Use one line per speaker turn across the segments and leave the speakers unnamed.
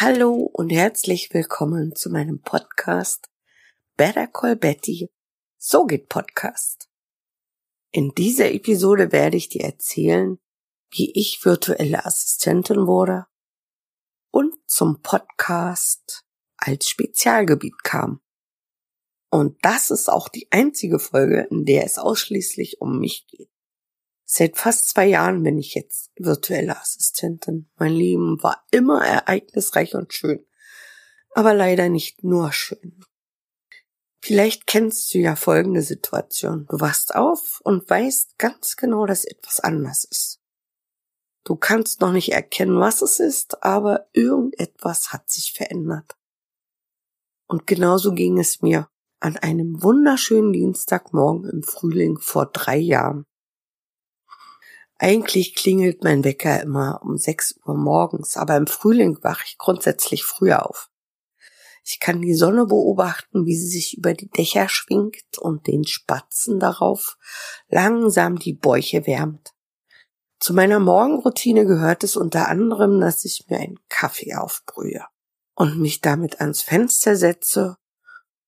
Hallo und herzlich willkommen zu meinem Podcast Better Call Betty. So geht Podcast. In dieser Episode werde ich dir erzählen, wie ich virtuelle Assistentin wurde und zum Podcast als Spezialgebiet kam. Und das ist auch die einzige Folge, in der es ausschließlich um mich geht. Seit fast zwei Jahren bin ich jetzt virtuelle Assistentin. Mein Leben war immer ereignisreich und schön, aber leider nicht nur schön. Vielleicht kennst du ja folgende Situation. Du wachst auf und weißt ganz genau, dass etwas anders ist. Du kannst noch nicht erkennen, was es ist, aber irgendetwas hat sich verändert. Und genauso ging es mir an einem wunderschönen Dienstagmorgen im Frühling vor drei Jahren. Eigentlich klingelt mein Wecker immer um 6 Uhr morgens, aber im Frühling wache ich grundsätzlich früher auf. Ich kann die Sonne beobachten, wie sie sich über die Dächer schwingt und den Spatzen darauf langsam die Bäuche wärmt. Zu meiner Morgenroutine gehört es unter anderem, dass ich mir einen Kaffee aufbrühe und mich damit ans Fenster setze,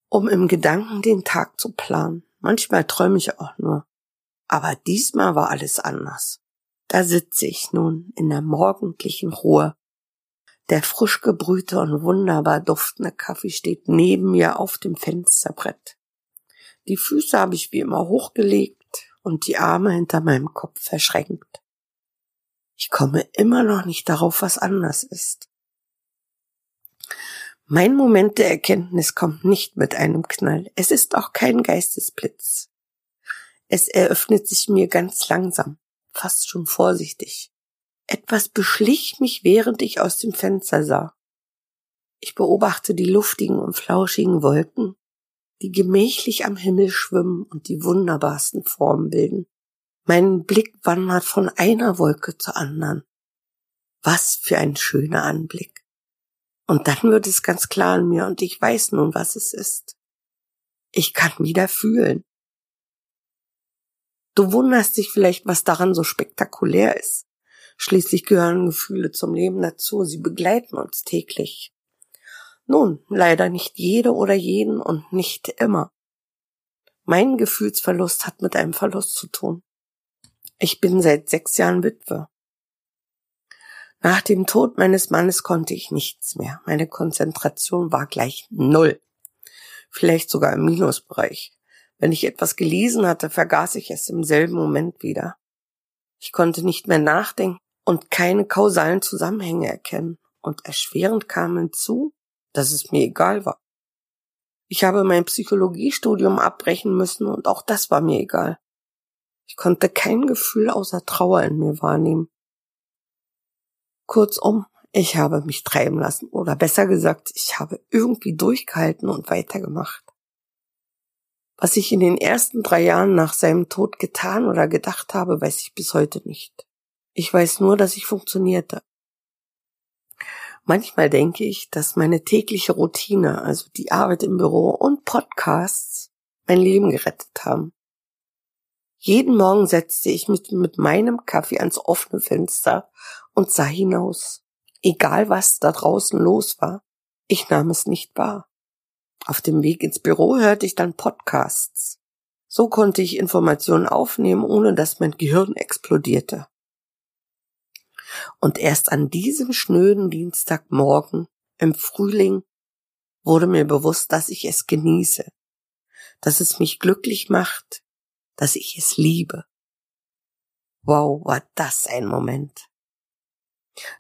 um im Gedanken den Tag zu planen. Manchmal träume ich auch nur. Aber diesmal war alles anders. Da sitze ich nun in der morgendlichen Ruhe. Der frisch gebrühte und wunderbar duftende Kaffee steht neben mir auf dem Fensterbrett. Die Füße habe ich wie immer hochgelegt und die Arme hinter meinem Kopf verschränkt. Ich komme immer noch nicht darauf, was anders ist. Mein Moment der Erkenntnis kommt nicht mit einem Knall. Es ist auch kein Geistesblitz. Es eröffnet sich mir ganz langsam fast schon vorsichtig. Etwas beschlich mich, während ich aus dem Fenster sah. Ich beobachte die luftigen und flauschigen Wolken, die gemächlich am Himmel schwimmen und die wunderbarsten Formen bilden. Mein Blick wandert von einer Wolke zur anderen. Was für ein schöner Anblick. Und dann wird es ganz klar in mir und ich weiß nun, was es ist. Ich kann wieder fühlen. Du wunderst dich vielleicht, was daran so spektakulär ist. Schließlich gehören Gefühle zum Leben dazu, sie begleiten uns täglich. Nun, leider nicht jede oder jeden und nicht immer. Mein Gefühlsverlust hat mit einem Verlust zu tun. Ich bin seit sechs Jahren Witwe. Nach dem Tod meines Mannes konnte ich nichts mehr. Meine Konzentration war gleich null. Vielleicht sogar im Minusbereich. Wenn ich etwas gelesen hatte, vergaß ich es im selben Moment wieder. Ich konnte nicht mehr nachdenken und keine kausalen Zusammenhänge erkennen. Und erschwerend kam hinzu, dass es mir egal war. Ich habe mein Psychologiestudium abbrechen müssen und auch das war mir egal. Ich konnte kein Gefühl außer Trauer in mir wahrnehmen. Kurzum, ich habe mich treiben lassen oder besser gesagt, ich habe irgendwie durchgehalten und weitergemacht. Was ich in den ersten drei Jahren nach seinem Tod getan oder gedacht habe, weiß ich bis heute nicht. Ich weiß nur, dass ich funktionierte. Manchmal denke ich, dass meine tägliche Routine, also die Arbeit im Büro und Podcasts, mein Leben gerettet haben. Jeden Morgen setzte ich mich mit meinem Kaffee ans offene Fenster und sah hinaus. Egal was da draußen los war, ich nahm es nicht wahr. Auf dem Weg ins Büro hörte ich dann Podcasts. So konnte ich Informationen aufnehmen, ohne dass mein Gehirn explodierte. Und erst an diesem schnöden Dienstagmorgen im Frühling wurde mir bewusst, dass ich es genieße, dass es mich glücklich macht, dass ich es liebe. Wow, war das ein Moment.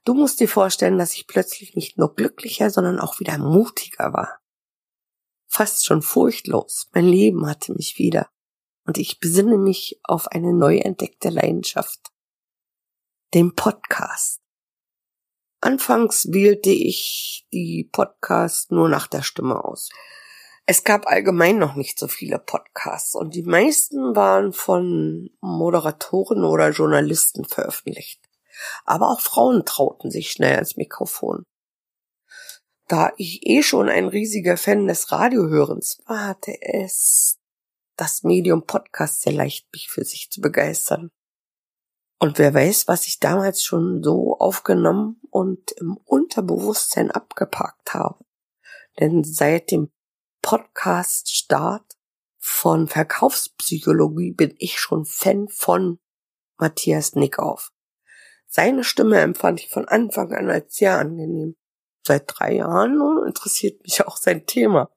Du musst dir vorstellen, dass ich plötzlich nicht nur glücklicher, sondern auch wieder mutiger war fast schon furchtlos. Mein Leben hatte mich wieder. Und ich besinne mich auf eine neu entdeckte Leidenschaft. Den Podcast. Anfangs wählte ich die Podcasts nur nach der Stimme aus. Es gab allgemein noch nicht so viele Podcasts und die meisten waren von Moderatoren oder Journalisten veröffentlicht. Aber auch Frauen trauten sich schnell ans Mikrofon. Da ich eh schon ein riesiger Fan des Radiohörens war, hatte es das Medium Podcast sehr leicht, mich für sich zu begeistern. Und wer weiß, was ich damals schon so aufgenommen und im Unterbewusstsein abgepackt habe. Denn seit dem Podcast-Start von Verkaufspsychologie bin ich schon Fan von Matthias Nickauf. Seine Stimme empfand ich von Anfang an als sehr angenehm. Seit drei Jahren interessiert mich auch sein Thema.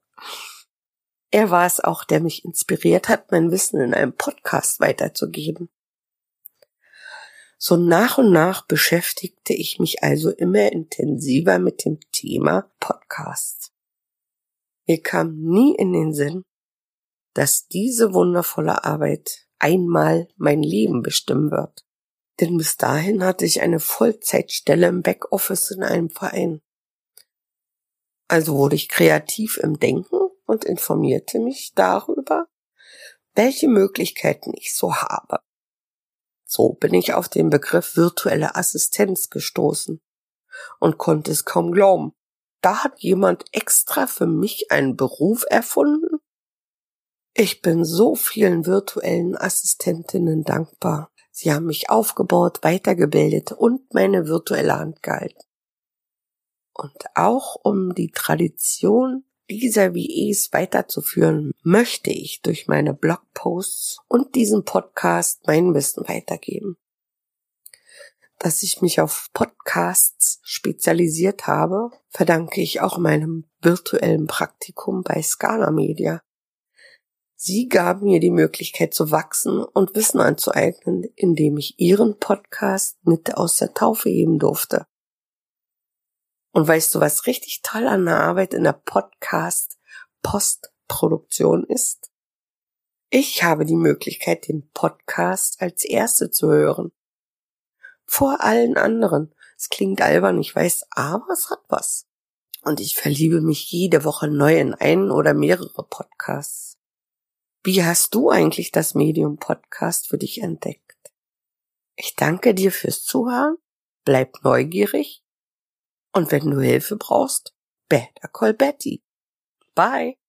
Er war es auch, der mich inspiriert hat, mein Wissen in einem Podcast weiterzugeben. So nach und nach beschäftigte ich mich also immer intensiver mit dem Thema Podcast. Mir kam nie in den Sinn, dass diese wundervolle Arbeit einmal mein Leben bestimmen wird. Denn bis dahin hatte ich eine Vollzeitstelle im Backoffice in einem Verein. Also wurde ich kreativ im Denken und informierte mich darüber, welche Möglichkeiten ich so habe. So bin ich auf den Begriff virtuelle Assistenz gestoßen und konnte es kaum glauben. Da hat jemand extra für mich einen Beruf erfunden? Ich bin so vielen virtuellen Assistentinnen dankbar. Sie haben mich aufgebaut, weitergebildet und meine virtuelle Hand gehalten. Und auch um die Tradition dieser VEs weiterzuführen, möchte ich durch meine Blogposts und diesen Podcast mein Wissen weitergeben. Dass ich mich auf Podcasts spezialisiert habe, verdanke ich auch meinem virtuellen Praktikum bei Scala Media. Sie gaben mir die Möglichkeit zu wachsen und Wissen anzueignen, indem ich Ihren Podcast mit aus der Taufe heben durfte. Und weißt du, was richtig toll an der Arbeit in der Podcast-Postproduktion ist? Ich habe die Möglichkeit, den Podcast als erste zu hören. Vor allen anderen. Es klingt albern, ich weiß, aber es hat was. Und ich verliebe mich jede Woche neu in einen oder mehrere Podcasts. Wie hast du eigentlich das Medium Podcast für dich entdeckt? Ich danke dir fürs Zuhören, bleib neugierig und wenn du Hilfe brauchst, better call Betty. Bye.